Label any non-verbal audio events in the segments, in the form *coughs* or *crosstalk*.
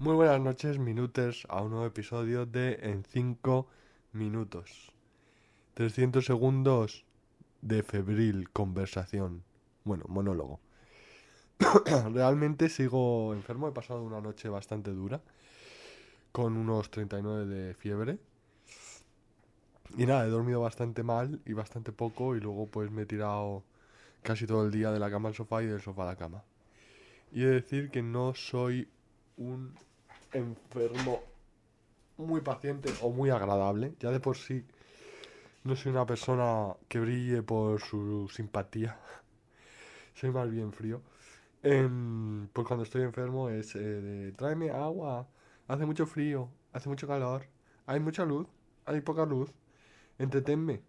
Muy buenas noches, minutes, a un nuevo episodio de En 5 minutos. 300 segundos de febril conversación. Bueno, monólogo. *coughs* Realmente sigo enfermo, he pasado una noche bastante dura, con unos 39 de fiebre. Y nada, he dormido bastante mal y bastante poco y luego pues me he tirado casi todo el día de la cama al sofá y del sofá a la cama. Y he de decir que no soy un enfermo muy paciente o muy agradable. Ya de por sí no soy una persona que brille por su simpatía. *laughs* soy más bien frío. Em, pues cuando estoy enfermo es eh, de tráeme agua, hace mucho frío, hace mucho calor, hay mucha luz, hay poca luz, entretenme,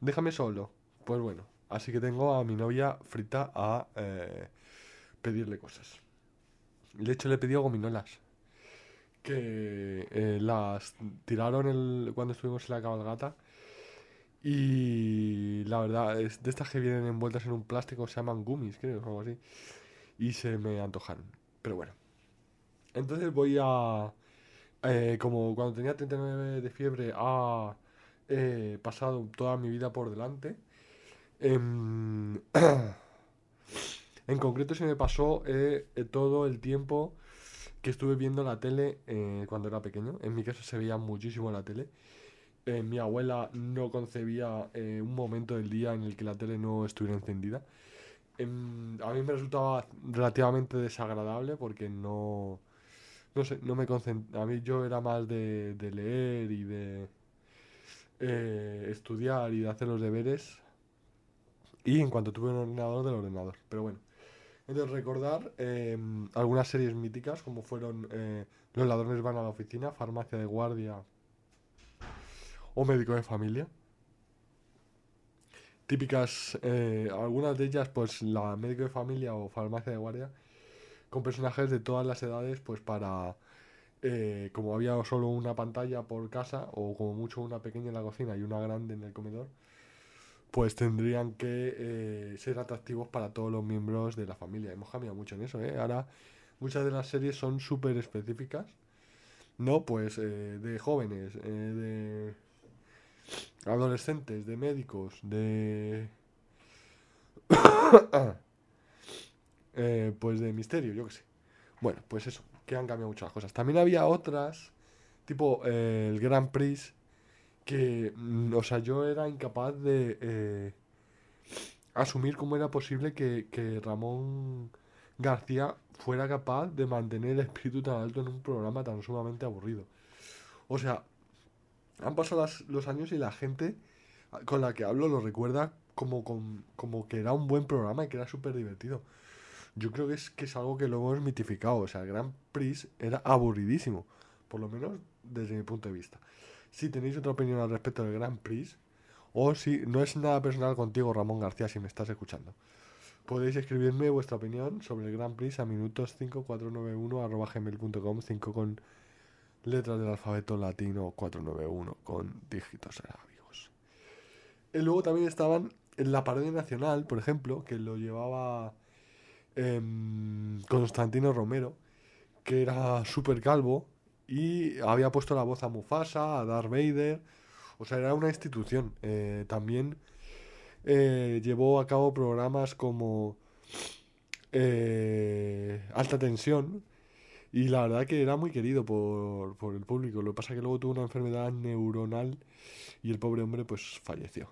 déjame solo. Pues bueno, así que tengo a mi novia frita a eh, pedirle cosas. De hecho, le he pedido gominolas. Que eh, las tiraron el, cuando estuvimos en la cabalgata. Y la verdad, es de estas que vienen envueltas en un plástico, se llaman gummies, creo, o algo así. Y se me antojaron. Pero bueno. Entonces voy a. Eh, como cuando tenía 39 de fiebre, ha eh, pasado toda mi vida por delante. Em, *coughs* en concreto se me pasó todo el tiempo que estuve viendo la tele eh, cuando era pequeño. En mi caso se veía muchísimo la tele. Eh, mi abuela no concebía eh, un momento del día en el que la tele no estuviera encendida. Em, a mí me resultaba relativamente desagradable porque no... No sé, no me concent- A mí yo era más de, de leer y de eh, estudiar y de hacer los deberes. Y en cuanto tuve un ordenador, del ordenador. Pero bueno. Entonces recordar eh, algunas series míticas como fueron eh, Los ladrones van a la oficina, Farmacia de guardia o Médico de familia. Típicas, eh, algunas de ellas pues la Médico de familia o Farmacia de guardia con personajes de todas las edades pues para, eh, como había solo una pantalla por casa o como mucho una pequeña en la cocina y una grande en el comedor, pues tendrían que eh, ser atractivos para todos los miembros de la familia. Hemos cambiado mucho en eso, ¿eh? Ahora muchas de las series son súper específicas, ¿no? Pues eh, de jóvenes, eh, de adolescentes, de médicos, de... *coughs* pues de misterio, yo qué sé. Bueno, pues eso, que han cambiado muchas cosas. También había otras, tipo el Grand Prix, que, mm, o sea, yo era incapaz de eh, asumir cómo era posible que, que Ramón García fuera capaz de mantener el espíritu tan alto en un programa tan sumamente aburrido. O sea, han pasado las- los años y la gente con la que hablo lo recuerda como, con- como que era un buen programa y que era súper divertido. Yo creo que es, que es algo que lo hemos mitificado. O sea, el Grand Prix era aburridísimo, por lo menos desde mi punto de vista. Si tenéis otra opinión al respecto del Grand Prix, o si no es nada personal contigo, Ramón García, si me estás escuchando, podéis escribirme vuestra opinión sobre el Grand Prix a minutos5491 5 con letras del alfabeto latino 491 con dígitos arábigos. Y luego también estaban en la parodia nacional, por ejemplo, que lo llevaba em, Constantino Romero, que era súper calvo y había puesto la voz a Mufasa, a Darth Vader, o sea, era una institución. Eh, también eh, llevó a cabo programas como eh, Alta Tensión, y la verdad que era muy querido por, por el público. Lo que pasa es que luego tuvo una enfermedad neuronal y el pobre hombre pues falleció.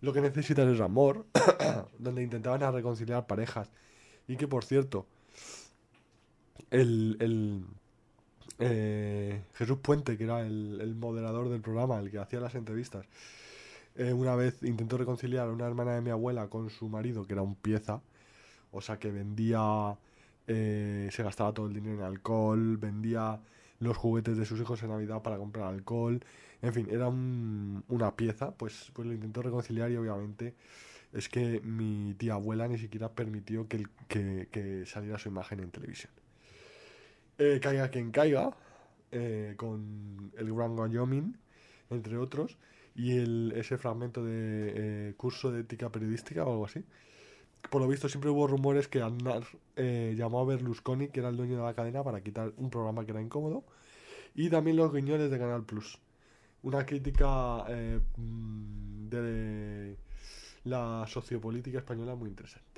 Lo que necesitan es amor, *coughs* donde intentaban a reconciliar parejas. Y que por cierto, el, el, eh, Jesús Puente, que era el, moderador del programa, el que hacía las entrevistas, eh, una vez intentó reconciliar a una hermana de mi abuela con su marido, que era un pieza, o sea que vendía, eh, se gastaba todo el dinero en alcohol, vendía los juguetes de sus hijos en Navidad para comprar alcohol, en fin, era un- una pieza, pues, pues lo intentó reconciliar y obviamente es que mi tía abuela ni siquiera permitió que saliera su imagen en televisión. Eh, caiga quien caiga, eh, con el Gran Wyoming, entre otros, y ese fragmento de eh, curso de ética periodística o algo así. por lo visto siempre hubo rumores que Aznar llamó a Berlusconi, que era el dueño de la cadena, para quitar un programa que era incómodo. Y también los guiñones de Canal Plus. Una crítica mm, de la sociopolítica española muy interesante.